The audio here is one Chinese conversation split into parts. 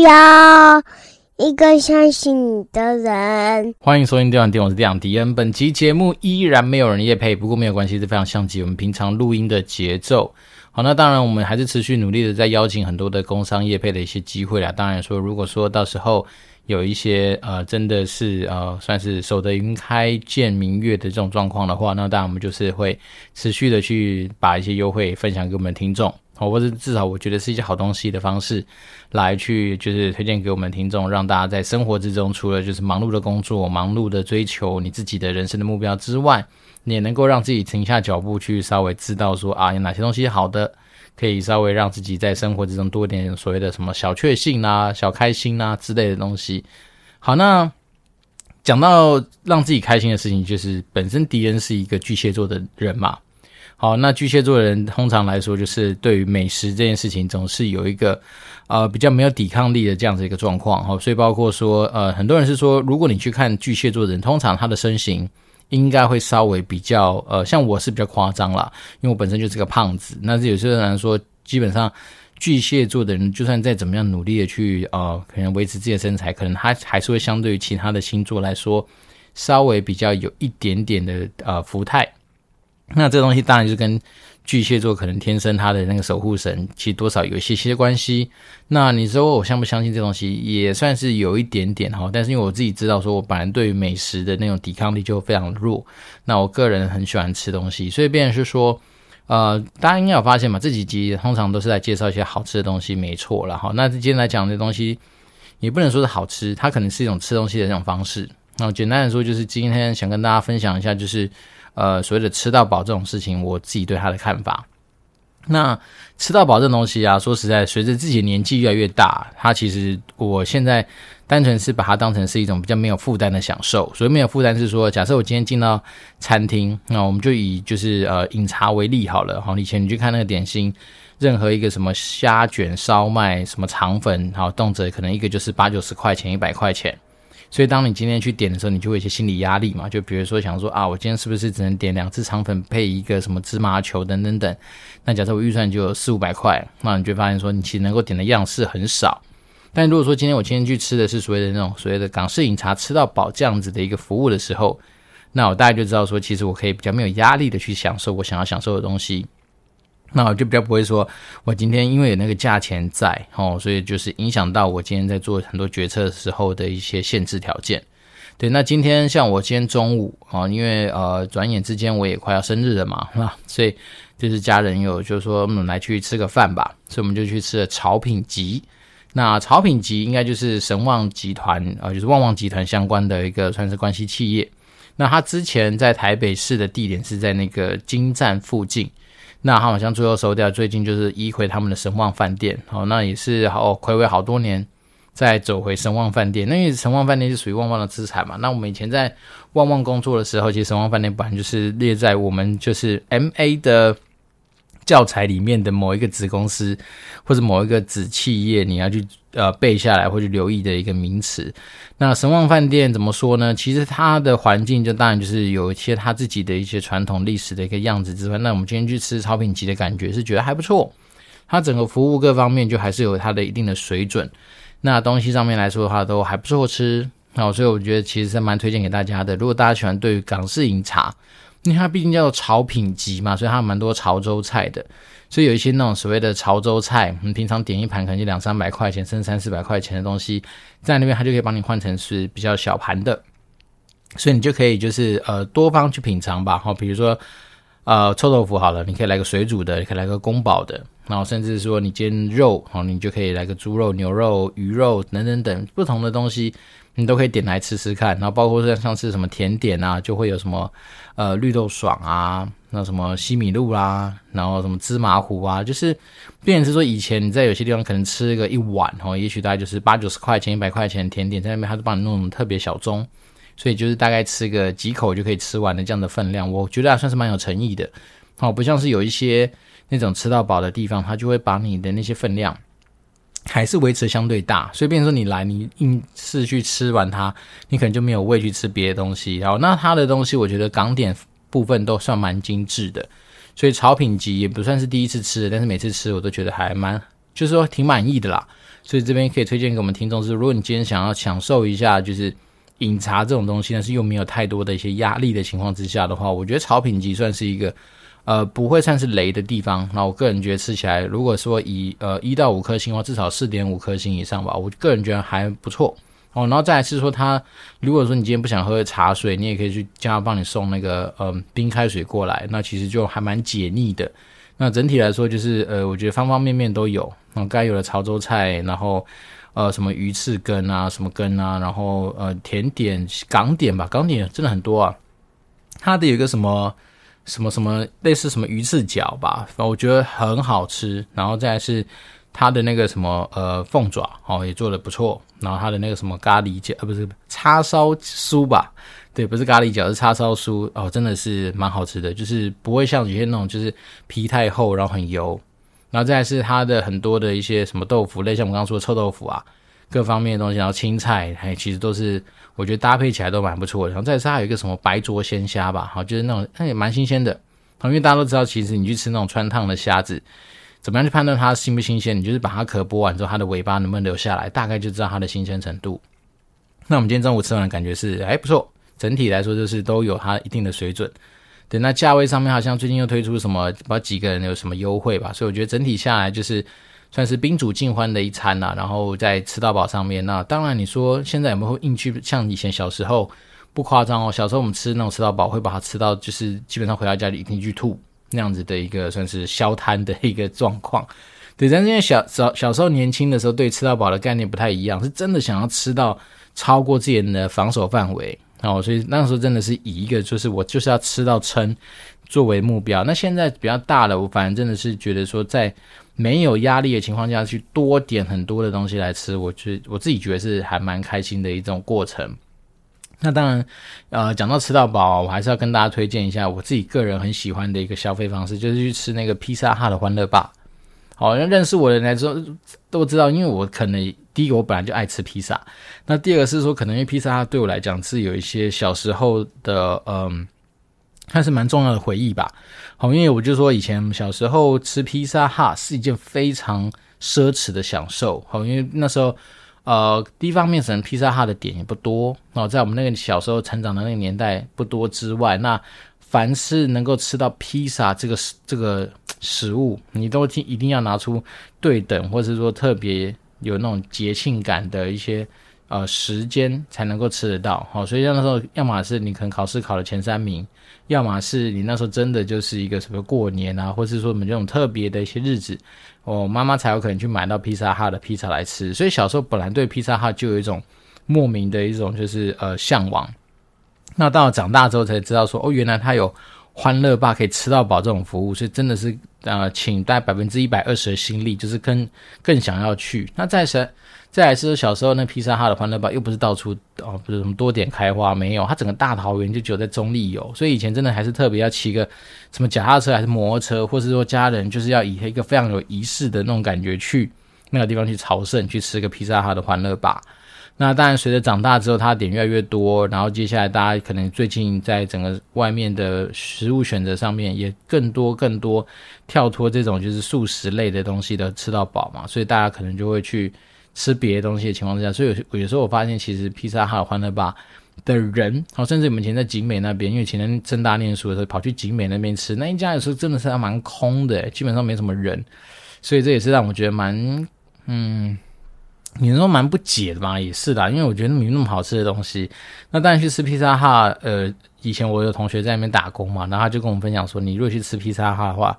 要一个相信你的人。欢迎收听《电玩店》，我是电玩迪恩。本期节目依然没有人夜配，不过没有关系，是非常像极我们平常录音的节奏。好，那当然我们还是持续努力的在邀请很多的工商业配的一些机会啦。当然说，如果说到时候有一些呃真的是呃算是守得云开见明月的这种状况的话，那当然我们就是会持续的去把一些优惠分享给我们的听众。或者至少我觉得是一些好东西的方式，来去就是推荐给我们听众，让大家在生活之中，除了就是忙碌的工作、忙碌的追求你自己的人生的目标之外，你也能够让自己停下脚步，去稍微知道说啊，有哪些东西好的，可以稍微让自己在生活之中多一点所谓的什么小确幸啊、小开心啊之类的东西。好，那讲到让自己开心的事情，就是本身迪恩是一个巨蟹座的人嘛。好，那巨蟹座的人通常来说，就是对于美食这件事情，总是有一个呃比较没有抵抗力的这样子一个状况。哈，所以包括说，呃，很多人是说，如果你去看巨蟹座的人，通常他的身形应该会稍微比较呃，像我是比较夸张啦，因为我本身就是个胖子。那是有些人来说，基本上巨蟹座的人，就算再怎么样努力的去呃，可能维持自己的身材，可能他还是会相对于其他的星座来说，稍微比较有一点点的呃福态。那这东西当然就是跟巨蟹座可能天生他的那个守护神，其实多少有一些些关系。那你说我相不相信这东西，也算是有一点点哈。但是因为我自己知道，说我本来对于美食的那种抵抗力就非常弱。那我个人很喜欢吃东西，所以变成是说，呃，大家应该有发现嘛，这几集通常都是在介绍一些好吃的东西，没错了哈。那今天来讲的东西，也不能说是好吃，它可能是一种吃东西的这种方式。那简单的说，就是今天想跟大家分享一下，就是。呃，所谓的吃到饱这种事情，我自己对他的看法。那吃到饱这东西啊，说实在，随着自己年纪越来越大，它其实我现在单纯是把它当成是一种比较没有负担的享受。所以没有负担是说，假设我今天进到餐厅，那我们就以就是呃饮茶为例好了。好，以前你去看那个点心，任何一个什么虾卷、烧麦、什么肠粉，好，动辄可能一个就是八九十块钱、一百块钱。所以，当你今天去点的时候，你就会有一些心理压力嘛。就比如说，想说啊，我今天是不是只能点两只肠粉配一个什么芝麻球等等等？那假设我预算就有四五百块，那你就发现说，你其实能够点的样式很少。但如果说今天我今天去吃的是所谓的那种所谓的港式饮茶吃到饱这样子的一个服务的时候，那我大概就知道说，其实我可以比较没有压力的去享受我想要享受的东西。那我就比较不会说，我今天因为有那个价钱在哦，所以就是影响到我今天在做很多决策的时候的一些限制条件。对，那今天像我今天中午啊，因为呃转眼之间我也快要生日了嘛，啊，所以就是家人有就是说我们来去吃个饭吧，所以我们就去吃了潮品集。那潮品集应该就是神旺集团啊，就是旺旺集团相关的一个算是关系企业。那他之前在台北市的地点是在那个京站附近。那他好像最后收掉，最近就是移回他们的神旺饭店，好，那也是好暌违好多年再走回神旺饭店。那因为神旺饭店是属于旺旺的资产嘛，那我们以前在旺旺工作的时候，其实神旺饭店本来就是列在我们就是 MA 的。教材里面的某一个子公司或者某一个子企业，你要去呃背下来或者留意的一个名词。那神旺饭店怎么说呢？其实它的环境就当然就是有一些它自己的一些传统历史的一个样子之外，那我们今天去吃潮品集的感觉是觉得还不错。它整个服务各方面就还是有它的一定的水准。那东西上面来说的话都还不错吃。好，所以我觉得其实是蛮推荐给大家的。如果大家喜欢对于港式饮茶。因为它毕竟叫做潮品集嘛，所以它蛮多潮州菜的，所以有一些那种所谓的潮州菜，你平常点一盘可能就两三百块钱，甚至三四百块钱的东西，在那边它就可以帮你换成是比较小盘的，所以你就可以就是呃多方去品尝吧。好，比如说呃臭豆腐好了，你可以来个水煮的，你可以来个宫保的，然后甚至说你煎肉，好，你就可以来个猪肉、牛肉、鱼肉等等等不同的东西。你都可以点来吃吃看，然后包括像像是什么甜点啊，就会有什么呃绿豆爽啊，那什么西米露啦、然后什么芝麻糊啊，就是变成是说以前你在有些地方可能吃个一碗哦，也许大概就是八九十块钱、一百块钱甜点，在那边他就帮你弄特别小盅，所以就是大概吃个几口就可以吃完的这样的分量，我觉得还算是蛮有诚意的。哦，不像是有一些那种吃到饱的地方，他就会把你的那些分量。还是维持相对大，所以变成说你来，你硬是去吃完它，你可能就没有胃去吃别的东西。然后那它的东西，我觉得港点部分都算蛮精致的，所以潮品集也不算是第一次吃的，但是每次吃我都觉得还蛮就是说挺满意的啦。所以这边可以推荐给我们听众是，如果你今天想要享受一下就是饮茶这种东西，但是又没有太多的一些压力的情况之下的话，我觉得潮品级算是一个呃不会算是雷的地方。那我个人觉得吃起来，如果说以呃一到五颗星的话，至少四点五颗星以上吧，我个人觉得还不错。哦，然后再来是说，它如果说你今天不想喝茶水，你也可以去叫他帮你送那个嗯、呃、冰开水过来，那其实就还蛮解腻的。那整体来说，就是呃，我觉得方方面面都有，嗯，该有的潮州菜，然后呃什么鱼翅羹啊，什么羹啊，然后呃甜点港点吧，港点真的很多啊。它的有一个什么什么什么类似什么鱼翅饺吧，我觉得很好吃。然后再是。它的那个什么呃凤爪哦也做得不错，然后它的那个什么咖喱饺呃不是叉烧酥吧？对，不是咖喱饺是叉烧酥哦，真的是蛮好吃的，就是不会像有些那种就是皮太厚然后很油，然后再是它的很多的一些什么豆腐类，像我们刚刚说的臭豆腐啊，各方面的东西，然后青菜还其实都是我觉得搭配起来都蛮不错的。然后再是它有一个什么白灼鲜虾吧，好就是那种那也蛮新鲜的，因为大家都知道，其实你去吃那种穿烫的虾子。怎么样去判断它新不新鲜？你就是把它壳剥完之后，它的尾巴能不能留下来，大概就知道它的新鲜程度。那我们今天中午吃完的感觉是还不错，整体来说就是都有它一定的水准。对，那价位上面好像最近又推出什么，不知道几个人有什么优惠吧？所以我觉得整体下来就是算是宾主尽欢的一餐呐、然后在吃到饱上面，那当然你说现在有没有硬去像以前小时候不夸张哦？小时候我们吃那种吃到饱，会把它吃到就是基本上回到家里一定去吐。那样子的一个算是消摊的一个状况，对，但是因为小小小时候年轻的时候，对吃到饱的概念不太一样，是真的想要吃到超过自己的防守范围哦，所以那时候真的是以一个就是我就是要吃到撑作为目标。那现在比较大了，我反正真的是觉得说，在没有压力的情况下去多点很多的东西来吃，我觉我自己觉得是还蛮开心的一种过程。那当然，呃，讲到吃到饱，我还是要跟大家推荐一下我自己个人很喜欢的一个消费方式，就是去吃那个披萨哈的欢乐吧。好，像认识我的人来说都知道，因为我可能第一个我本来就爱吃披萨，那第二个是说，可能因为披萨对我来讲是有一些小时候的，嗯，还是蛮重要的回忆吧。好，因为我就说以前小时候吃披萨哈是一件非常奢侈的享受。好，因为那时候。呃，第一方面，可能披萨哈的点也不多哦，在我们那个小时候成长的那个年代不多之外，那凡是能够吃到披萨这个这个食物，你都一定要拿出对等，或者是说特别有那种节庆感的一些呃时间才能够吃得到。好，所以那时候要么是你可能考试考了前三名，要么是你那时候真的就是一个什么过年啊，或是说我们这种特别的一些日子。我妈妈才有可能去买到披萨哈的披萨来吃，所以小时候本来对披萨哈就有一种莫名的一种就是呃向往。那到了长大之后才知道说，哦，原来它有欢乐吧可以吃到饱这种服务，所以真的是呃倾大概百分之一百二十的心力，就是更更想要去。那再是。再来是小时候那披萨哈的欢乐吧，又不是到处哦，不是什么多点开花，没有，它整个大桃园就只有在中坜有，所以以前真的还是特别要骑个什么脚踏车还是摩托车，或是说家人就是要以一个非常有仪式的那种感觉去那个地方去朝圣，去吃个披萨哈的欢乐吧。那当然随着长大之后，它的点越来越多，然后接下来大家可能最近在整个外面的食物选择上面也更多更多跳脱这种就是素食类的东西的吃到饱嘛，所以大家可能就会去。吃别的东西的情况之下，所以有有时候我发现，其实披萨哈欢乐吧的人，好，甚至我们以前在景美那边，因为前在正大念书的时候，跑去景美那边吃，那一家有时候真的是还蛮空的，基本上没什么人，所以这也是让我觉得蛮，嗯，你能说蛮不解的吧？也是的，因为我觉得没那么好吃的东西。那当然去吃披萨哈，呃，以前我有同学在那边打工嘛，然后他就跟我们分享说，你如果去吃披萨哈的话，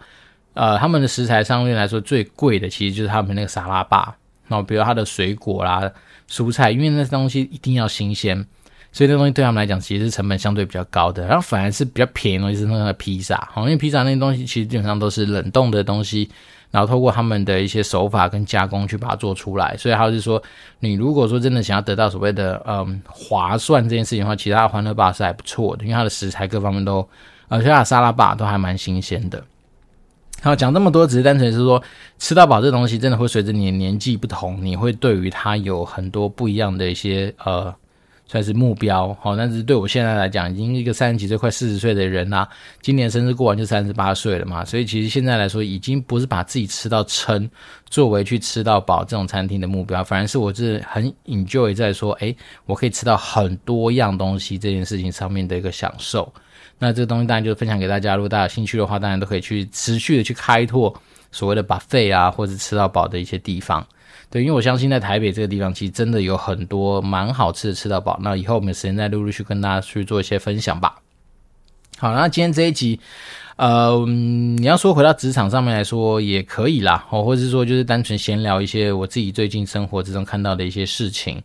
呃，他们的食材上面来说最贵的，其实就是他们那个沙拉吧。哦，比如它的水果啦、蔬菜，因为那东西一定要新鲜，所以那东西对他们来讲其实是成本相对比较高的。然后反而是比较便宜的东西是那个披萨，好，因为披萨那些东西其实基本上都是冷冻的东西，然后透过他们的一些手法跟加工去把它做出来。所以还有就是说，你如果说真的想要得到所谓的嗯划算这件事情的话，其他的欢乐吧是还不错的，因为它的食材各方面都，而且它的沙拉吧都还蛮新鲜的。好，讲这么多，只是单纯是说，吃到饱这东西真的会随着你的年纪不同，你会对于它有很多不一样的一些呃算是目标，好，但是对我现在来讲，已经一个三十几岁、快四十岁的人啦、今年生日过完就三十八岁了嘛，所以其实现在来说，已经不是把自己吃到撑作为去吃到饱这种餐厅的目标，反而是我是很 enjoy 在说，诶，我可以吃到很多样东西这件事情上面的一个享受。那这个东西当然就是分享给大家，如果大家有兴趣的话，当然都可以去持续的去开拓所谓的 buffet 啊，或者吃到饱的一些地方。对，因为我相信在台北这个地方，其实真的有很多蛮好吃的，吃到饱。那以后我们有时间再陆陆续续跟大家去做一些分享吧。好，那今天这一集，呃，你要说回到职场上面来说也可以啦，哦，或者是说就是单纯闲聊一些我自己最近生活之中看到的一些事情。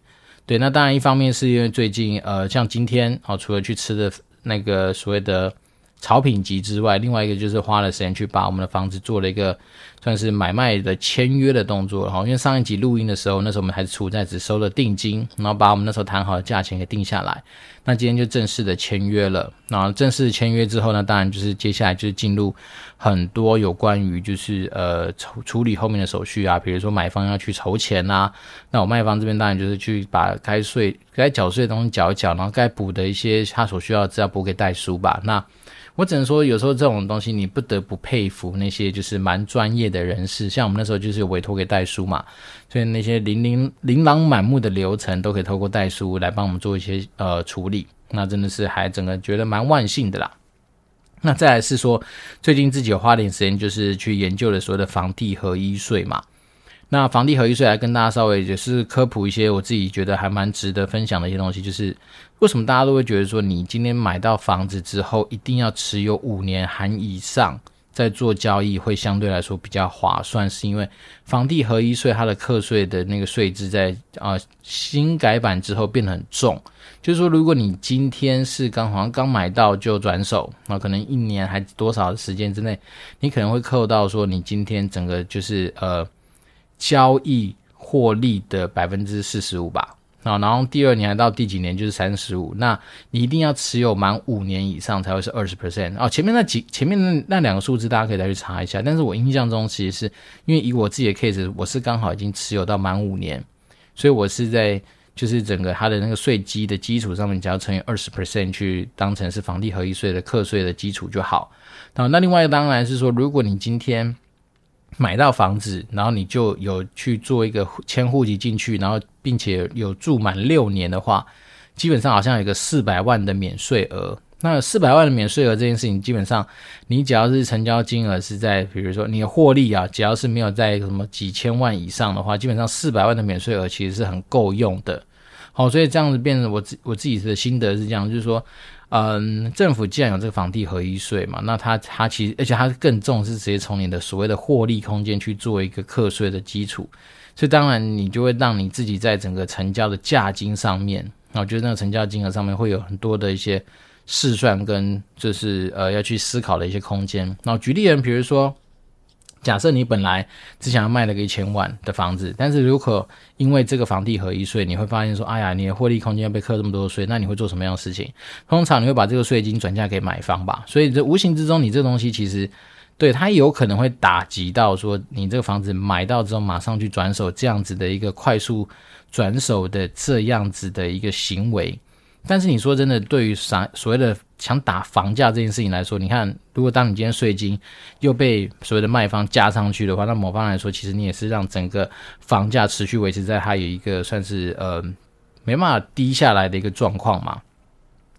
对，那当然一方面是因为最近，呃，像今天，哦，除了去吃的那个所谓的。草品集之外，另外一个就是花了时间去把我们的房子做了一个算是买卖的签约的动作。好，因为上一集录音的时候，那时候我们还是处在只收了定金，然后把我们那时候谈好的价钱给定下来。那今天就正式的签约了。然后正式签约之后呢，当然就是接下来就是进入很多有关于就是呃处处理后面的手续啊，比如说买方要去筹钱啊，那我卖方这边当然就是去把该税该缴税的东西缴一缴，然后该补的一些他所需要的资料补给代书吧。那我只能说，有时候这种东西你不得不佩服那些就是蛮专业的人士，像我们那时候就是委托给代书嘛，所以那些零零琳琅满目的流程都可以透过代书来帮我们做一些呃处理，那真的是还整个觉得蛮万幸的啦。那再来是说，最近自己有花点时间就是去研究了所谓的房地合一税嘛。那房地合一税来跟大家稍微也是科普一些我自己觉得还蛮值得分享的一些东西，就是为什么大家都会觉得说你今天买到房子之后一定要持有五年含以上再做交易会相对来说比较划算，是因为房地合一税它的课税的那个税制在啊、呃、新改版之后变得很重，就是说如果你今天是刚好像刚买到就转手，那可能一年还多少时间之内，你可能会扣到说你今天整个就是呃。交易获利的百分之四十五吧，啊，然后第二年到第几年？就是三十五，那你一定要持有满五年以上才会是二十。percent 哦。前面那几前面那那两个数字大家可以再去查一下，但是我印象中其实是因为以我自己的 case，我是刚好已经持有到满五年，所以我是在就是整个它的那个税基的基础上面，只要乘以二十 percent 去当成是房地合一税的课税的基础就好。好，那另外一个当然是说，如果你今天买到房子，然后你就有去做一个迁户籍进去，然后并且有住满六年的话，基本上好像有一个四百万的免税额。那四百万的免税额这件事情，基本上你只要是成交金额是在，比如说你的获利啊，只要是没有在什么几千万以上的话，基本上四百万的免税额其实是很够用的。好，所以这样子变成我自我自己的心得是这样，就是说。嗯，政府既然有这个房地合一税嘛，那它它其实，而且它更重视直接从你的所谓的获利空间去做一个课税的基础，所以当然你就会让你自己在整个成交的价金上面，那我觉得那个成交金额上面会有很多的一些试算跟就是呃要去思考的一些空间。那举例人，比如说。假设你本来只想要卖了个一千万的房子，但是如果因为这个房地合一税，你会发现说，哎呀，你的获利空间要被扣这么多税，那你会做什么样的事情？通常你会把这个税金转嫁给买方吧。所以这无形之中，你这东西其实对它有可能会打击到说，你这个房子买到之后马上去转手这样子的一个快速转手的这样子的一个行为。但是你说真的，对于啥所谓的想打房价这件事情来说，你看，如果当你今天税金又被所谓的卖方加上去的话，那某方来说，其实你也是让整个房价持续维持在它有一个算是呃没办法低下来的一个状况嘛。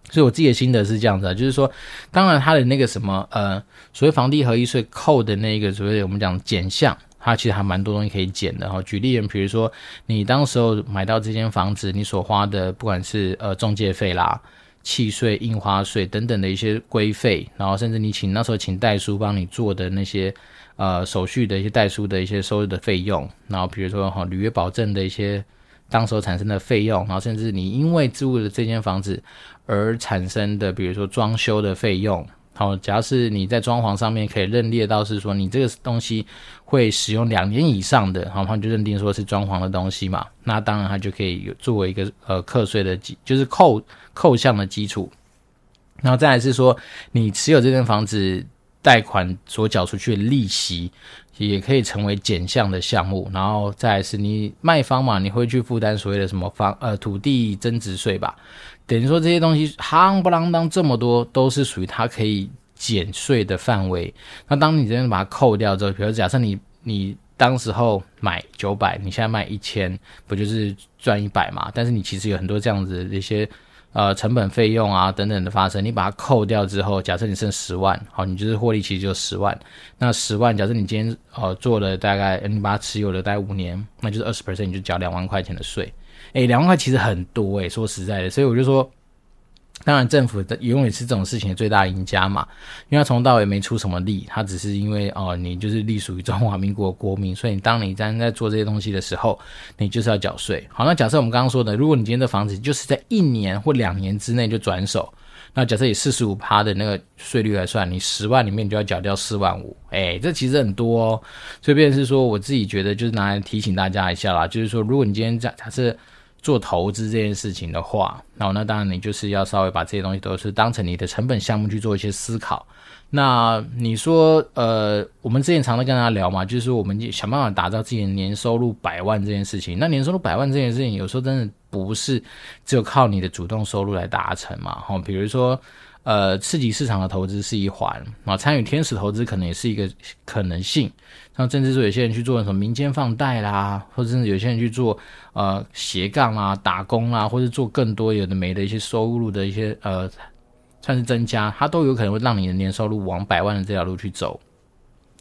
所以我自己的心得是这样子啊，就是说，当然它的那个什么呃所谓房地合一税扣的那个所谓我们讲减项。它其实还蛮多东西可以减的哈。举例，比如说你当时候买到这间房子，你所花的不管是呃中介费啦、契税、印花税等等的一些规费，然后甚至你请那时候请代书帮你做的那些呃手续的一些代书的一些收入的费用，然后比如说哈履约保证的一些当时候产生的费用，然后甚至你因为租了这间房子而产生的，比如说装修的费用。好，只要是你在装潢上面可以认列到是说你这个东西会使用两年以上的，好，他就认定说是装潢的东西嘛，那当然他就可以有作为一个呃课税的基，就是扣扣项的基础。然后再来是说你持有这间房子贷款所缴出去的利息，也可以成为减项的项目，然后再是你卖方嘛，你会去负担所谓的什么房呃土地增值税吧？等于说这些东西夯不啷当这么多，都是属于它可以减税的范围。那当你真的把它扣掉之后，比如假设你你当时候买九百，你现在卖一千，不就是赚一百嘛？但是你其实有很多这样子的一些。呃，成本费用啊等等的发生，你把它扣掉之后，假设你剩十万，好，你就是获利其实就十万。那十万，假设你今天呃做了大概，你把它持有了待五年，那就是二十 percent，你就缴两万块钱的税。诶，两万块其实很多诶，说实在的，所以我就说。当然，政府的永远是这种事情的最大赢家嘛，因为他从头到尾没出什么力，他只是因为哦，你就是隶属于中华民国国民，所以当你在在做这些东西的时候，你就是要缴税。好，那假设我们刚刚说的，如果你今天的房子就是在一年或两年之内就转手，那假设以四十五趴的那个税率来算，你十万里面你就要缴掉四万五，诶，这其实很多哦。所以便是说，我自己觉得就是拿来提醒大家一下啦，就是说，如果你今天假假设。做投资这件事情的话，那那当然你就是要稍微把这些东西都是当成你的成本项目去做一些思考。那你说，呃，我们之前常常跟大家聊嘛，就是我们想办法打造自己的年收入百万这件事情。那年收入百万这件事情，有时候真的不是只有靠你的主动收入来达成嘛。哈，比如说。呃，刺激市场的投资是一环啊，参与天使投资可能也是一个可能性。像甚至说有些人去做什么民间放贷啦，或者甚至有些人去做呃斜杠啊、打工啊，或者做更多有的没的一些收入的一些呃，算是增加，它都有可能会让你的年收入往百万的这条路去走。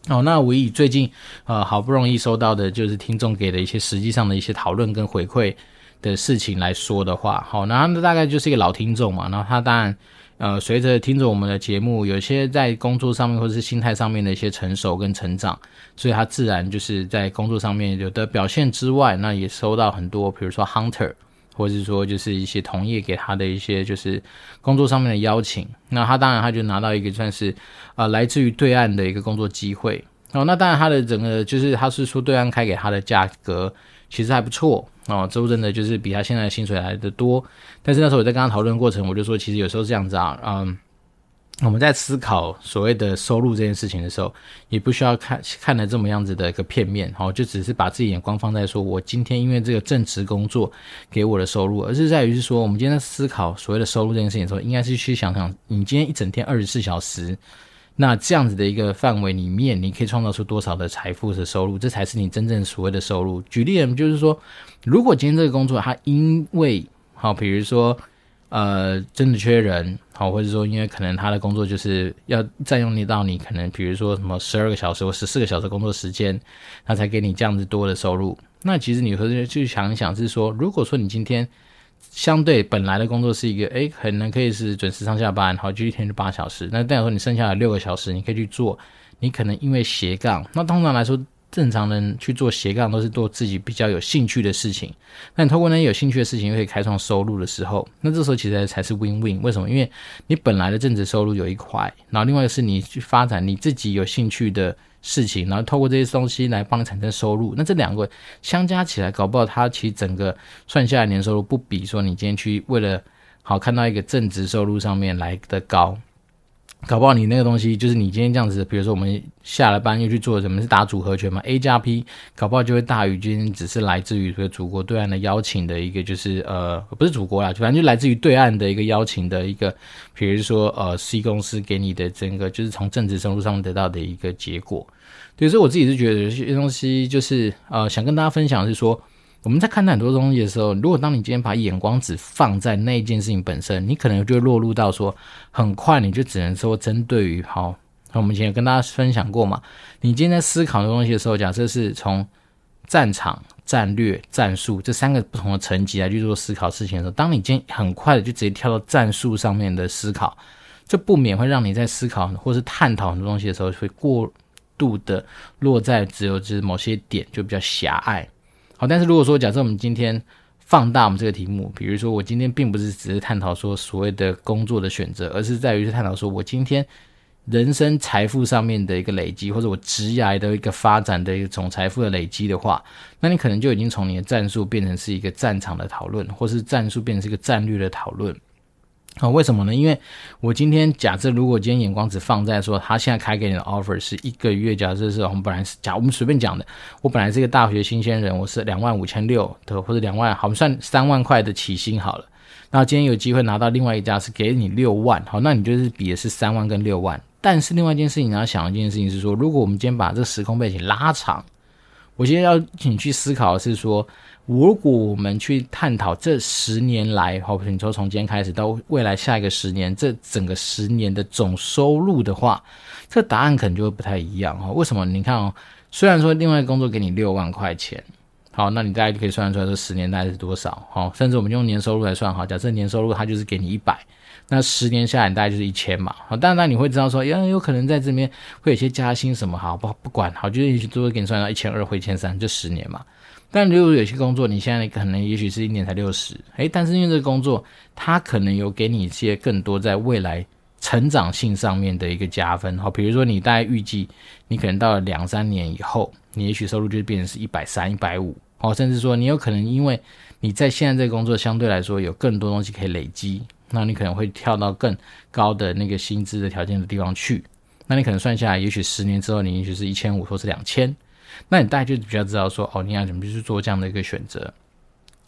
哦，那我以最近呃好不容易收到的就是听众给的一些实际上的一些讨论跟回馈的事情来说的话，好，那他们大概就是一个老听众嘛，然后他当然。呃，随着听着我们的节目，有些在工作上面或者是心态上面的一些成熟跟成长，所以他自然就是在工作上面有的表现之外，那也收到很多，比如说 hunter，或者是说就是一些同业给他的一些就是工作上面的邀请，那他当然他就拿到一个算是啊、呃、来自于对岸的一个工作机会。哦，那当然他的整个就是他是说对岸开给他的价格其实还不错。哦，周真的就是比他现在的薪水来的多，但是那时候我在跟他讨论过程，我就说，其实有时候这样子啊，嗯，我们在思考所谓的收入这件事情的时候，也不需要看看的这么样子的一个片面，好，就只是把自己眼光放在说我今天因为这个正职工作给我的收入，而是在于是说，我们今天在思考所谓的收入这件事情的时候，应该是去想想，你今天一整天二十四小时。那这样子的一个范围里面，你可以创造出多少的财富的收入，这才是你真正所谓的收入。举例，就是说，如果今天这个工作它因为好，比如说呃真的缺人，好，或者说因为可能他的工作就是要占用你到你可能比如说什么十二个小时或十四个小时工作时间，他才给你这样子多的收入。那其实你回去去想一想，是说如果说你今天。相对本来的工作是一个，诶，可能可以是准时上下班，好，就一天就八小时。那代表说你剩下的六个小时，你可以去做。你可能因为斜杠，那通常来说，正常人去做斜杠都是做自己比较有兴趣的事情。那你透过那些有兴趣的事情，又可以开创收入的时候，那这时候其实才是 win win。为什么？因为你本来的正职收入有一块，然后另外是你去发展你自己有兴趣的。事情，然后透过这些东西来帮你产生收入，那这两个相加起来，搞不好它其实整个算下来年收入不比说你今天去为了好看到一个正值收入上面来的高。搞不好你那个东西就是你今天这样子，比如说我们下了班又去做什么是打组合拳嘛，A 加 P，搞不好就会大于今天只是来自于说祖国对岸的邀请的一个就是呃不是祖国啦，反正就来自于对岸的一个邀请的一个，比如说呃 C 公司给你的整个就是从政治收入上得到的一个结果。对，所以我自己是觉得有些东西就是呃想跟大家分享是说。我们在看待很多东西的时候，如果当你今天把眼光只放在那一件事情本身，你可能就会落入到说，很快你就只能说针对于好，我们以前有跟大家分享过嘛，你今天在思考的东西的时候，假设是从战场、战略、战术这三个不同的层级来去做思考事情的时候，当你今天很快的就直接跳到战术上面的思考，这不免会让你在思考或是探讨很多东西的时候，会过度的落在只有就是某些点就比较狭隘。好，但是如果说假设我们今天放大我们这个题目，比如说我今天并不是只是探讨说所谓的工作的选择，而是在于是探讨说我今天人生财富上面的一个累积，或者我职涯的一个发展的一个总财富的累积的话，那你可能就已经从你的战术变成是一个战场的讨论，或是战术变成是一个战略的讨论。啊、为什么呢？因为我今天假设，如果今天眼光只放在说，他现在开给你的 offer 是一个月，假设是我们本来是假，我们随便讲的，我本来是一个大学新鲜人，我是两万五千六的，或者两万，好，我们算三万块的起薪好了。那今天有机会拿到另外一家是给你六万，好，那你就是比的是三万跟六万。但是另外一件事情你要想一件事情是说，如果我们今天把这个时空背景拉长，我今天要请你去思考的是说。如果我们去探讨这十年来，好，比如说从今天开始到未来下一个十年，这整个十年的总收入的话，这答案可能就会不太一样哈。为什么？你看哦，虽然说另外一个工作给你六万块钱，好，那你大概就可以算出来这十年大概是多少？好，甚至我们用年收入来算哈，假设年收入它就是给你一百，那十年下来大概就是一千嘛。好，当然你会知道说，呀，有可能在这边会有些加薪什么，好不不管，好，就是都会给你算到一千二或一千三，就十年嘛。但如果有些工作，你现在可能也许是一年才六十，诶，但是因为这个工作，它可能有给你一些更多在未来成长性上面的一个加分，好，比如说你大概预计你可能到了两三年以后，你也许收入就变成是一百三、一百五，好，甚至说你有可能因为你在现在这个工作相对来说有更多东西可以累积，那你可能会跳到更高的那个薪资的条件的地方去，那你可能算下来，也许十年之后你也许是一千五或是两千。那你大概就比较知道说，哦，你要怎么去做这样的一个选择。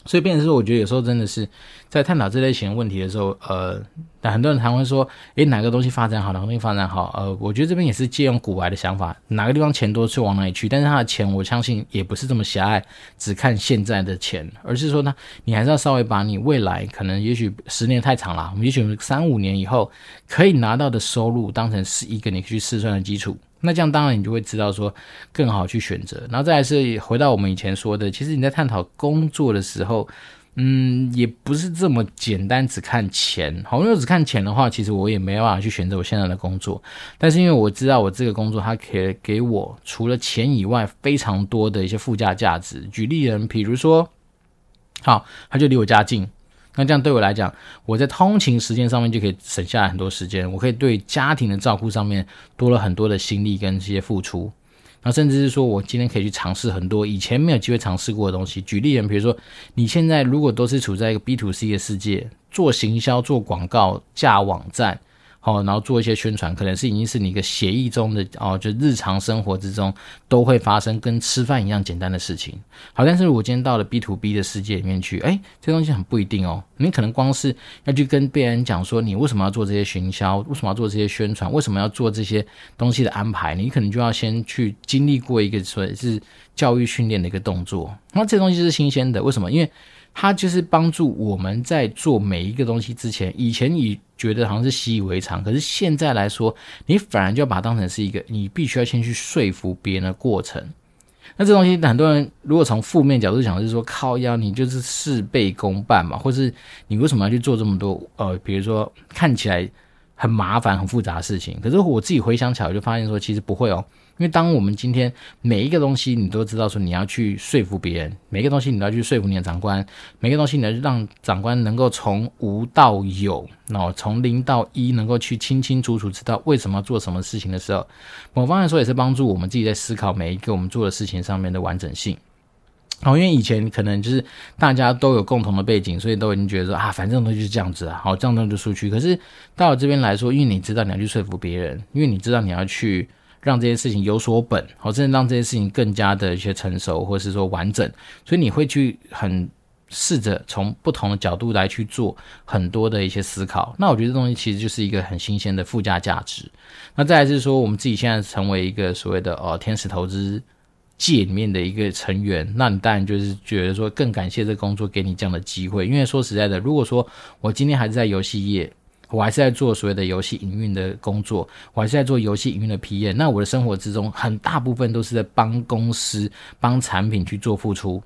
所以，变成是我觉得有时候真的是在探讨这类型问题的时候，呃，但很多人常会说，诶，哪个东西发展好，哪个东西发展好，呃，我觉得这边也是借用古来的想法，哪个地方钱多就往哪里去。但是他的钱，我相信也不是这么狭隘，只看现在的钱，而是说呢，你还是要稍微把你未来可能也许十年太长了，我们也许三五年以后可以拿到的收入当成是一个你去试算的基础。那这样当然你就会知道说更好去选择，然后再来是回到我们以前说的，其实你在探讨工作的时候，嗯，也不是这么简单只看钱。好，如果只看钱的话，其实我也没办法去选择我现在的工作。但是因为我知道我这个工作它可以给我除了钱以外非常多的一些附加价值。举例人，比如说，好，它就离我家近。那这样对我来讲，我在通勤时间上面就可以省下来很多时间，我可以对家庭的照顾上面多了很多的心力跟这些付出。那甚至是说我今天可以去尝试很多以前没有机会尝试过的东西。举例人，比如说你现在如果都是处在一个 B to C 的世界，做行销、做广告、架网站。好，然后做一些宣传，可能是已经是你一个协议中的哦，就日常生活之中都会发生，跟吃饭一样简单的事情。好，但是如果今天到了 B to B 的世界里面去，哎，这东西很不一定哦。你可能光是要去跟别人讲说，你为什么要做这些行销，为什么要做这些宣传，为什么要做这些东西的安排，你可能就要先去经历过一个所谓是教育训练的一个动作。那这东西是新鲜的，为什么？因为它就是帮助我们在做每一个东西之前，以前你觉得好像是习以为常，可是现在来说，你反而就要把它当成是一个你必须要先去说服别人的过程。那这东西很多人如果从负面角度讲，就是说靠腰，你就是事倍功半嘛，或是你为什么要去做这么多？呃，比如说看起来很麻烦、很复杂的事情。可是我自己回想起来，我就发现说，其实不会哦。因为当我们今天每一个东西，你都知道说你要去说服别人，每个东西你都要去说服你的长官，每个东西你要让长官能够从无到有，然后从零到一，能够去清清楚楚知道为什么要做什么事情的时候，某方面说也是帮助我们自己在思考每一个我们做的事情上面的完整性。好，因为以前可能就是大家都有共同的背景，所以都已经觉得说啊，反正东西就是这样子啊，好，这样子就出去。可是到了这边来说，因为你知道你要去说服别人，因为你知道你要去。让这些事情有所本，好，甚至让这些事情更加的一些成熟，或是说完整，所以你会去很试着从不同的角度来去做很多的一些思考。那我觉得这东西其实就是一个很新鲜的附加价值。那再来是说，我们自己现在成为一个所谓的呃天使投资界里面的一个成员，那你当然就是觉得说更感谢这工作给你这样的机会，因为说实在的，如果说我今天还是在游戏业。我还是在做所谓的游戏营运的工作，我还是在做游戏营运的 PM。那我的生活之中，很大部分都是在帮公司、帮产品去做付出。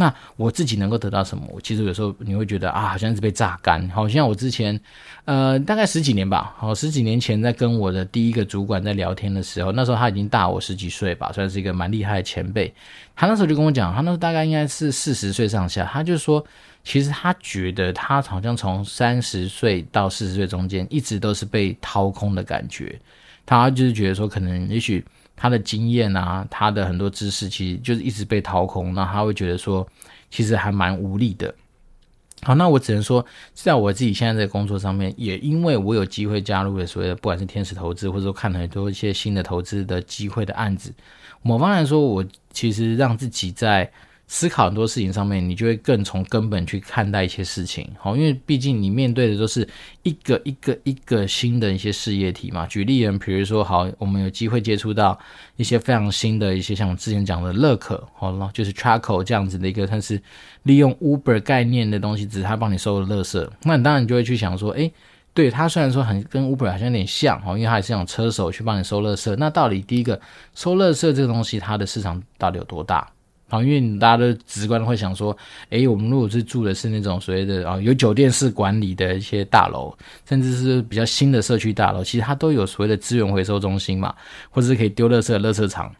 那我自己能够得到什么？我其实有时候你会觉得啊，好像是被榨干。好像我之前，呃，大概十几年吧，好，十几年前在跟我的第一个主管在聊天的时候，那时候他已经大我十几岁吧，算是一个蛮厉害的前辈。他那时候就跟我讲，他那时候大概应该是四十岁上下，他就说。其实他觉得他好像从三十岁到四十岁中间一直都是被掏空的感觉，他就是觉得说可能也许他的经验啊，他的很多知识其实就是一直被掏空，那他会觉得说其实还蛮无力的。好，那我只能说，在我自己现在的工作上面，也因为我有机会加入了所谓的不管是天使投资，或者说看很多一些新的投资的机会的案子，某方来说，我其实让自己在。思考很多事情上面，你就会更从根本去看待一些事情，好，因为毕竟你面对的都是一个一个一个新的一些事业体嘛。举例人，比如说，好，我们有机会接触到一些非常新的一些，像我之前讲的乐可，好了，就是 Trackle 这样子的一个，它是利用 Uber 概念的东西，只是它帮你收了垃圾。那你当然就会去想说，诶，对，它虽然说很跟 Uber 好像有点像，哦，因为它也是用车手去帮你收垃圾。那到底第一个收垃圾这个东西，它的市场到底有多大？好，因为大家都直观的会想说，诶，我们如果是住的是那种所谓的啊有酒店式管理的一些大楼，甚至是比较新的社区大楼，其实它都有所谓的资源回收中心嘛，或者是可以丢垃圾的垃圾场。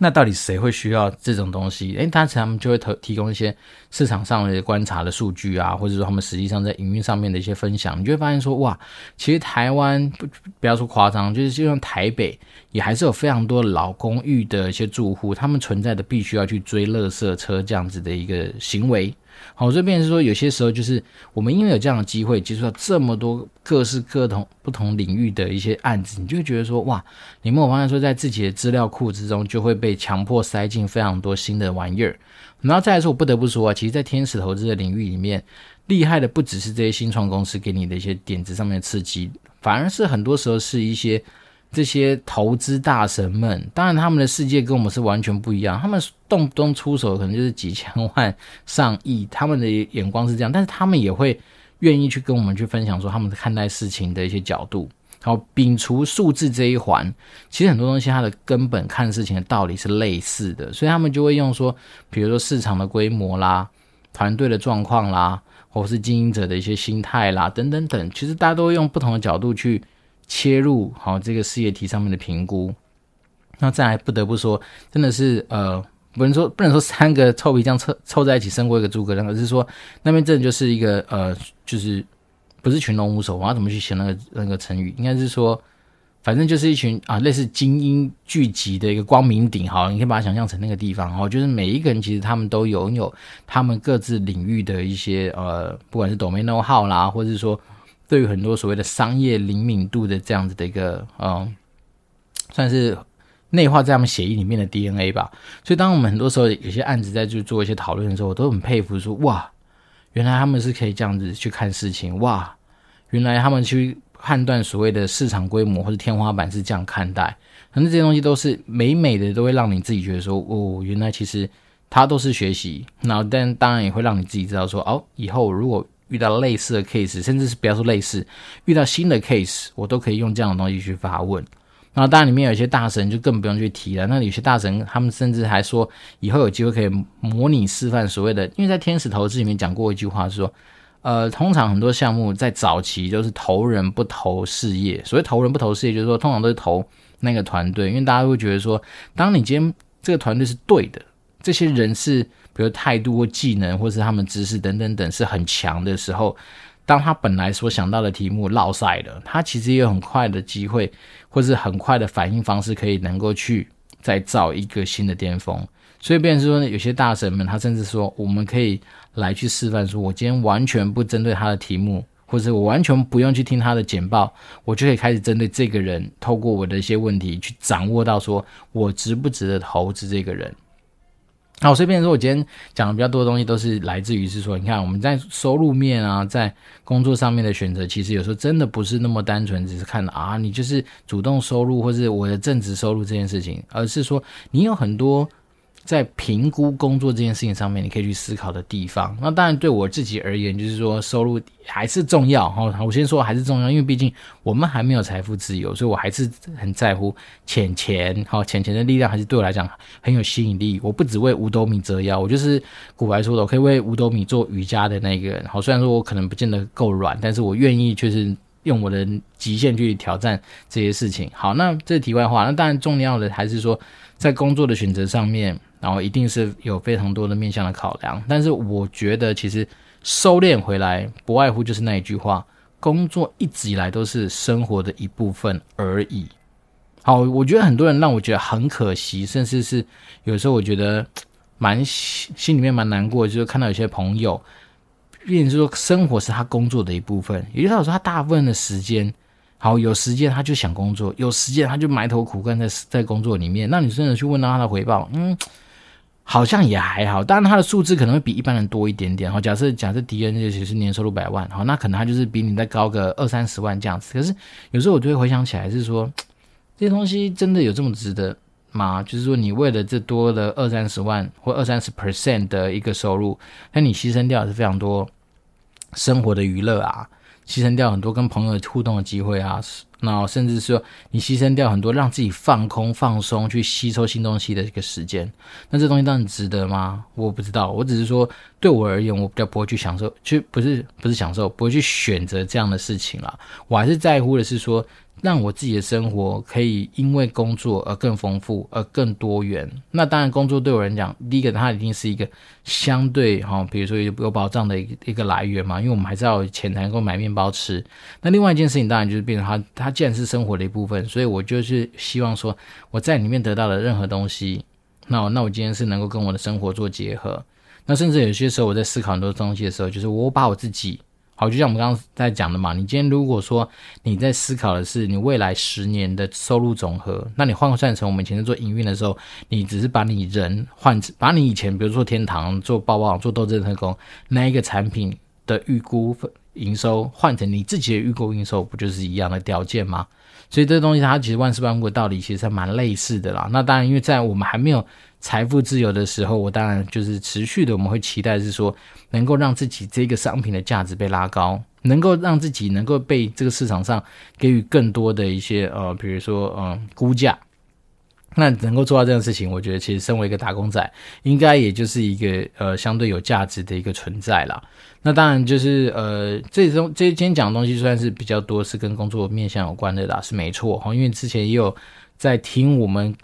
那到底谁会需要这种东西？诶，当时他们就会提提供一些市场上的观察的数据啊，或者说他们实际上在营运上面的一些分享，你就会发现说，哇，其实台湾不不要说夸张，就是就像台北，也还是有非常多老公寓的一些住户，他们存在的必须要去追垃圾车这样子的一个行为。好，这边是说，有些时候就是我们因为有这样的机会接触到这么多各式各同不同领域的一些案子，你就觉得说，哇，你们有发现说，在自己的资料库之中，就会被强迫塞进非常多新的玩意儿。然后再来说，我不得不说啊，其实，在天使投资的领域里面，厉害的不只是这些新创公司给你的一些点子上面的刺激，反而是很多时候是一些。这些投资大神们，当然他们的世界跟我们是完全不一样。他们动不动出手可能就是几千万、上亿，他们的眼光是这样。但是他们也会愿意去跟我们去分享说他们看待事情的一些角度。好，摒除数字这一环，其实很多东西它的根本看事情的道理是类似的，所以他们就会用说，比如说市场的规模啦、团队的状况啦，或是经营者的一些心态啦，等等等。其实大家都会用不同的角度去。切入好这个事业体上面的评估，那再来不得不说，真的是呃，不能说不能说三个臭皮匠凑凑在一起胜过一个诸葛亮，而是说那边真的就是一个呃，就是不是群龙无首，我要怎么去写那个那个成语？应该是说，反正就是一群啊，类似精英聚集的一个光明顶，好，你可以把它想象成那个地方，哦，就是每一个人其实他们都拥有他们各自领域的一些呃，不管是 domain 号啦，或者是说。对于很多所谓的商业灵敏度的这样子的一个，嗯，算是内化在他们协议里面的 DNA 吧。所以，当我们很多时候有些案子在去做一些讨论的时候，我都很佩服说，哇，原来他们是可以这样子去看事情，哇，原来他们去判断所谓的市场规模或者天花板是这样看待。反正这些东西都是美美的，都会让你自己觉得说，哦，原来其实它都是学习。然后，但当然也会让你自己知道说，哦，以后如果遇到类似的 case，甚至是不要说类似，遇到新的 case，我都可以用这样的东西去发问。然后当然里面有一些大神就更不用去提了。那有些大神他们甚至还说，以后有机会可以模拟示范所谓的，因为在天使投资里面讲过一句话是说，呃，通常很多项目在早期都是投人不投事业。所谓投人不投事业，就是说通常都是投那个团队，因为大家会觉得说，当你今天这个团队是对的，这些人是。比如态度或技能，或是他们知识等等等是很强的时候，当他本来所想到的题目落赛了，他其实也有很快的机会，或是很快的反应方式，可以能够去再造一个新的巅峰。所以，变成说呢，有些大神们，他甚至说，我们可以来去示范，说我今天完全不针对他的题目，或者我完全不用去听他的简报，我就可以开始针对这个人，透过我的一些问题去掌握到，说我值不值得投资这个人。好，随便说，我今天讲的比较多的东西都是来自于是说，你看我们在收入面啊，在工作上面的选择，其实有时候真的不是那么单纯，只是看啊，你就是主动收入或是我的正职收入这件事情，而是说你有很多。在评估工作这件事情上面，你可以去思考的地方。那当然，对我自己而言，就是说收入还是重要哈。我先说还是重要，因为毕竟我们还没有财富自由，所以我还是很在乎钱钱。好，钱钱的力量还是对我来讲很有吸引力。我不只为五斗米折腰，我就是古白说的，我可以为五斗米做瑜伽的那个人。好，虽然说我可能不见得够软，但是我愿意就是用我的极限去挑战这些事情。好，那这是题外话。那当然重要的还是说，在工作的选择上面。然后一定是有非常多的面向的考量，但是我觉得其实收敛回来，不外乎就是那一句话：工作一直以来都是生活的一部分而已。好，我觉得很多人让我觉得很可惜，甚至是有时候我觉得蛮心里面蛮难过，就是看到有些朋友变成说生活是他工作的一部分，也就是说他大部分的时间，好有时间他就想工作，有时间他就埋头苦干在在工作里面。那你真的去问到他的回报，嗯，好像也还好，当然他的数字可能会比一般人多一点点。哈，假设假设迪恩也许是年收入百万，哈，那可能他就是比你再高个二三十万这样子。可是有时候我就会回想起来，是说 这些东西真的有这么值得？吗，就是说，你为了这多的二三十万或二三十 percent 的一个收入，那你牺牲掉是非常多生活的娱乐啊，牺牲掉很多跟朋友互动的机会啊，那甚至说你牺牲掉很多让自己放空、放松、去吸收新东西的一个时间，那这东西当然值得吗？我不知道，我只是说，对我而言，我比较不会去享受，去不是不是享受，不会去选择这样的事情啦。我还是在乎的是说。让我自己的生活可以因为工作而更丰富，而更多元。那当然，工作对我来讲，第一个它一定是一个相对哈，比如说有有保障的一个一个来源嘛，因为我们还是要钱才能够买面包吃。那另外一件事情，当然就是变成它，它既然是生活的一部分，所以我就是希望说，我在里面得到的任何东西，那那我今天是能够跟我的生活做结合。那甚至有些时候我在思考很多东西的时候，就是我把我自己。好，就像我们刚刚在讲的嘛，你今天如果说你在思考的是你未来十年的收入总和，那你换算成我们以前在做营运的时候，你只是把你人换，把你以前比如说天堂做包包做斗阵特工那一个产品的预估营收换成你自己的预估营收，不就是一样的条件吗？所以这东西它其实万事万物的道理其实还蛮类似的啦。那当然，因为在我们还没有财富自由的时候，我当然就是持续的，我们会期待是说，能够让自己这个商品的价值被拉高，能够让自己能够被这个市场上给予更多的一些呃，比如说呃估价。那能够做到这样的事情，我觉得其实身为一个打工仔，应该也就是一个呃相对有价值的一个存在啦。那当然就是呃，这种这今天讲的东西算是比较多，是跟工作面向有关的啦，是没错哈。因为之前也有在听我们。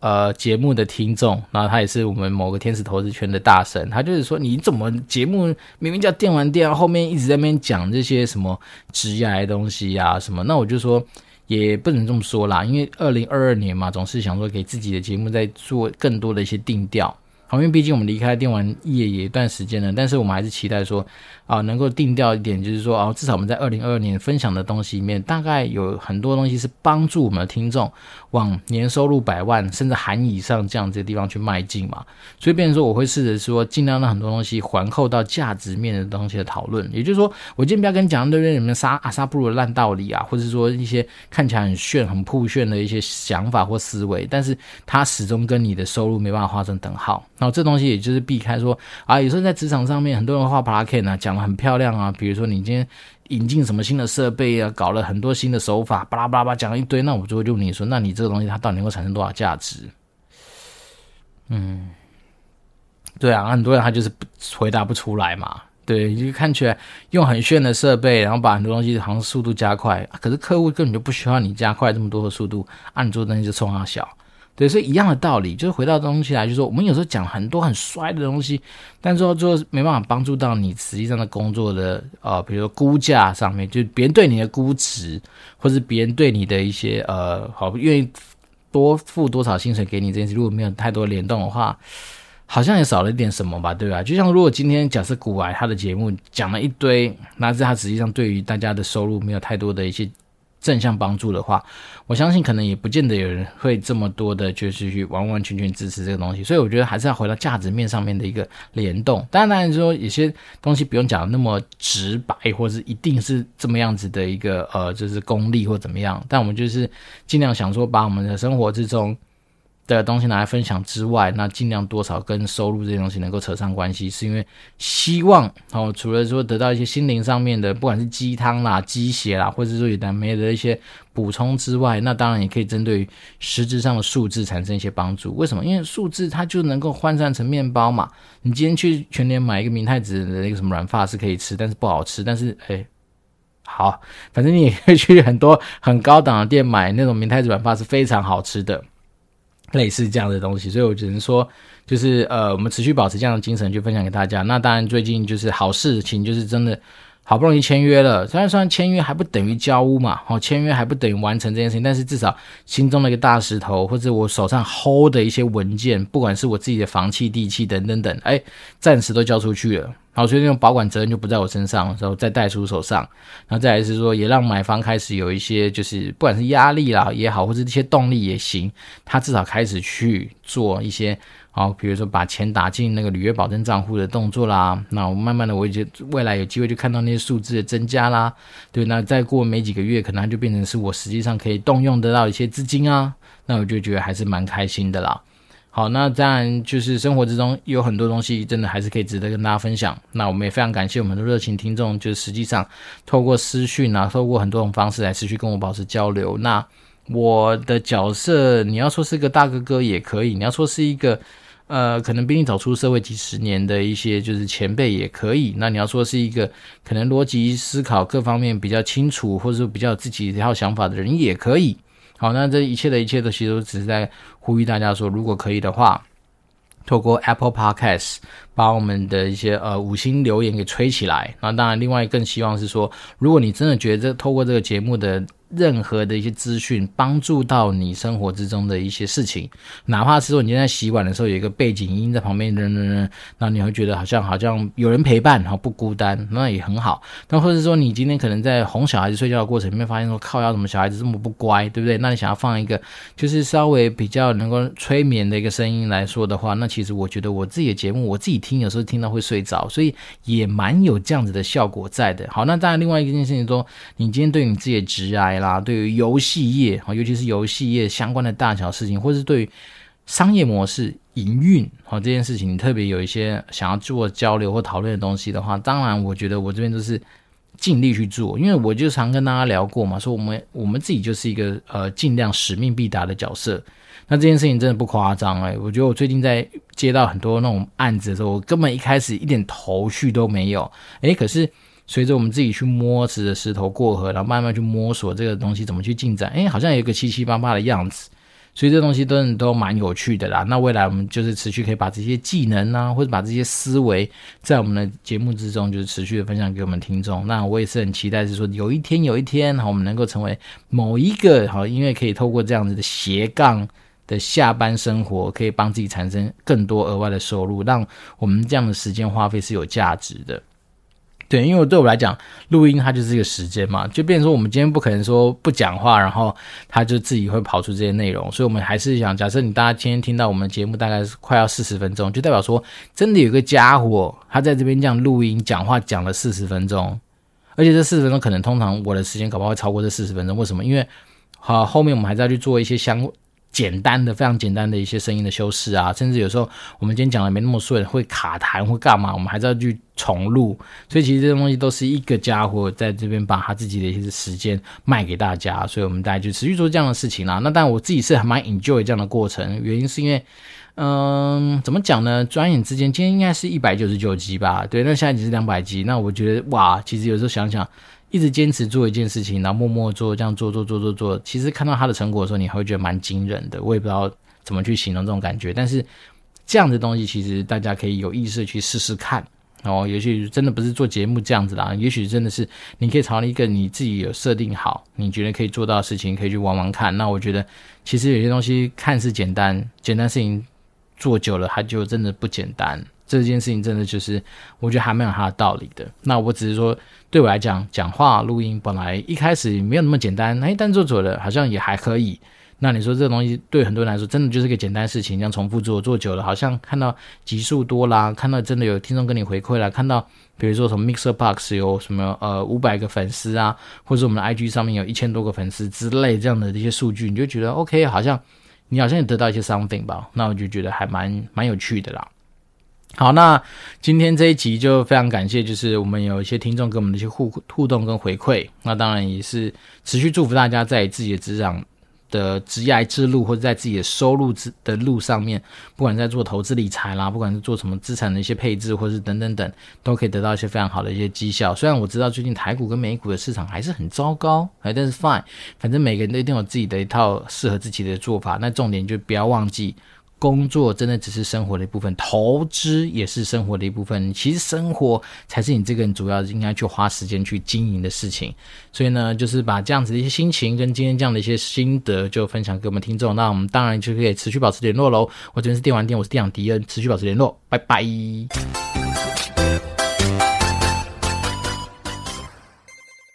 呃，节目的听众，然后他也是我们某个天使投资圈的大神，他就是说，你怎么节目明明叫电玩店，后面一直在那边讲这些什么职业的东西呀、啊、什么？那我就说，也不能这么说啦，因为二零二二年嘛，总是想说给自己的节目再做更多的一些定调。好，因为毕竟我们离开电玩业也一段时间了，但是我们还是期待说，啊，能够定调一点，就是说，啊，至少我们在二零二二年分享的东西里面，大概有很多东西是帮助我们的听众往年收入百万甚至含以上这样子的地方去迈进嘛。所以，变成说，我会试着说，尽量让很多东西环扣到价值面的东西的讨论。也就是说，我今天不要跟你讲对不对？你们杀阿萨布鲁的烂道理啊，或者说一些看起来很炫、很酷炫的一些想法或思维，但是它始终跟你的收入没办法画成等号。然后这东西也就是避开说啊，有时候在职场上面，很多人画 PowerPoint 啊，讲很漂亮啊。比如说你今天引进什么新的设备啊，搞了很多新的手法，巴拉巴拉巴拉讲了一堆，那我就会问你说，那你这个东西它到底能够产生多少价值？嗯，对啊，很多人他就是回答不出来嘛。对，就看起来用很炫的设备，然后把很多东西好像速度加快，可是客户根本就不需要你加快这么多的速度，按你做的东西就冲他小。对，所以一样的道理，就是回到东西来，就是说我们有时候讲很多很衰的东西，但最后最后没办法帮助到你实际上的工作的呃，比如说估价上面，就别人对你的估值，或是别人对你的一些呃，好愿意多付多少薪水给你这件事，如果没有太多联动的话，好像也少了一点什么吧，对吧？就像如果今天假设股癌他的节目讲了一堆，那是他实际上对于大家的收入没有太多的一些。正向帮助的话，我相信可能也不见得有人会这么多的，就是去完完全全支持这个东西。所以我觉得还是要回到价值面上面的一个联动。当然，当然说有些东西不用讲的那么直白，或是一定是这么样子的一个呃，就是功利或怎么样。但我们就是尽量想说，把我们的生活之中。的东西拿来分享之外，那尽量多少跟收入这些东西能够扯上关系，是因为希望哦，除了说得到一些心灵上面的，不管是鸡汤啦、鸡血啦，或者说有的没的一些补充之外，那当然也可以针对实质上的数字产生一些帮助。为什么？因为数字它就能够换算成面包嘛。你今天去全联买一个明太子的那个什么软发是可以吃，但是不好吃。但是哎，好，反正你也可以去很多很高档的店买那种明太子软发是非常好吃的。类似这样的东西，所以我只能说，就是呃，我们持续保持这样的精神去分享给大家。那当然，最近就是好事情，就是真的好不容易签约了，虽然说签约还不等于交屋嘛，好，签约还不等于完成这件事情，但是至少心中的一个大石头，或者我手上 hold 的一些文件，不管是我自己的房契、地契等等等，哎，暂时都交出去了，好，所以那种保管责任就不在我身上，然后再带出手上，然后再来是说，也让买方开始有一些就是不管是压力啦也好，或者一些动力也行，他至少开始去做一些。好，比如说把钱打进那个履约保证账户的动作啦，那我慢慢的，我也就未来有机会就看到那些数字的增加啦，对，那再过没几个月，可能就变成是我实际上可以动用得到一些资金啊，那我就觉得还是蛮开心的啦。好，那当然就是生活之中有很多东西，真的还是可以值得跟大家分享。那我们也非常感谢我们的热情听众，就是实际上透过私讯啊，透过很多种方式来持续跟我保持交流。那我的角色，你要说是个大哥哥也可以，你要说是一个。呃，可能比你早出社会几十年的一些就是前辈也可以。那你要说是一个可能逻辑思考各方面比较清楚，或者说比较有自己一套想法的人也可以。好，那这一切的一切都其实都只是在呼吁大家说，如果可以的话，透过 Apple Podcast 把我们的一些呃五星留言给吹起来。那当然，另外更希望是说，如果你真的觉得这透过这个节目的。任何的一些资讯帮助到你生活之中的一些事情，哪怕是说你今天在洗碗的时候有一个背景音在旁边，噔噔噔，那你会觉得好像好像有人陪伴，然后不孤单，那也很好。那或者说你今天可能在哄小孩子睡觉的过程里面发现说，靠，要怎么小孩子这么不乖，对不对？那你想要放一个就是稍微比较能够催眠的一个声音来说的话，那其实我觉得我自己的节目我自己听有时候听到会睡着，所以也蛮有这样子的效果在的。好，那当然另外一件事情说，你今天对你自己的直癌啦，对于游戏业啊，尤其是游戏业相关的大小事情，或是对于商业模式营运啊这件事情，你特别有一些想要做交流或讨论的东西的话，当然，我觉得我这边都是尽力去做，因为我就常跟大家聊过嘛，说我们我们自己就是一个呃尽量使命必达的角色。那这件事情真的不夸张哎，我觉得我最近在接到很多那种案子的时候，我根本一开始一点头绪都没有，诶，可是。随着我们自己去摸石的石头过河，然后慢慢去摸索这个东西怎么去进展，哎，好像有一个七七八八的样子，所以这东西都都蛮有趣的啦。那未来我们就是持续可以把这些技能啊，或者把这些思维，在我们的节目之中，就是持续的分享给我们听众。那我也是很期待，是说有一天有一天，好，我们能够成为某一个好，因为可以透过这样子的斜杠的下班生活，可以帮自己产生更多额外的收入，让我们这样的时间花费是有价值的。对，因为对我来讲，录音它就是一个时间嘛，就变成说我们今天不可能说不讲话，然后它就自己会跑出这些内容，所以我们还是想，假设你大家今天听到我们节目大概是快要四十分钟，就代表说真的有个家伙他在这边这样录音讲话讲了四十分钟，而且这四十分钟可能通常我的时间搞不好会超过这四十分钟，为什么？因为好后面我们还是要去做一些相。简单的、非常简单的一些声音的修饰啊，甚至有时候我们今天讲的没那么顺，会卡痰会干嘛？我们还是要去重录。所以其实这些东西都是一个家伙在这边把他自己的一些时间卖给大家，所以我们大家就持续做这样的事情啦。那当然我自己是还蛮 enjoy 这样的过程，原因是因为，嗯，怎么讲呢？转眼之间，今天应该是一百九十九集吧？对，那现在只是两百集。那我觉得哇，其实有时候想想。一直坚持做一件事情，然后默默做，这样做做做做做，其实看到他的成果的时候，你还会觉得蛮惊人的。我也不知道怎么去形容这种感觉，但是这样的东西其实大家可以有意识去试试看哦。也许真的不是做节目这样子啦，也许真的是你可以朝一个你自己有设定好，你觉得可以做到的事情，可以去玩玩看。那我觉得其实有些东西看似简单，简单事情做久了，它就真的不简单。这件事情真的就是，我觉得还蛮有它的道理的。那我只是说，对我来讲，讲话录音本来一开始没有那么简单，哎，但做久了好像也还可以。那你说这个东西对很多人来说，真的就是个简单事情，这样重复做，做久了，好像看到集数多啦，看到真的有听众跟你回馈啦，看到比如说什么 Mixer Box 有什么呃五百个粉丝啊，或者我们的 IG 上面有一千多个粉丝之类这样的一些数据，你就觉得 OK，好像你好像也得到一些 something 吧？那我就觉得还蛮蛮有趣的啦。好，那今天这一集就非常感谢，就是我们有一些听众给我们的一些互互动跟回馈，那当然也是持续祝福大家在自己的职场的职业之路，或者在自己的收入之的路上面，不管在做投资理财啦，不管是做什么资产的一些配置，或是等等等，都可以得到一些非常好的一些绩效。虽然我知道最近台股跟美股的市场还是很糟糕，哎，但是 fine，反正每个人都一定有自己的一套适合自己的做法。那重点就不要忘记。工作真的只是生活的一部分，投资也是生活的一部分。其实生活才是你这个人主要应该去花时间去经营的事情。所以呢，就是把这样子的一些心情跟今天这样的一些心得，就分享给我们听众。那我们当然就可以持续保持联络喽。我这边是电玩店，我是店长迪恩，持续保持联络，拜拜。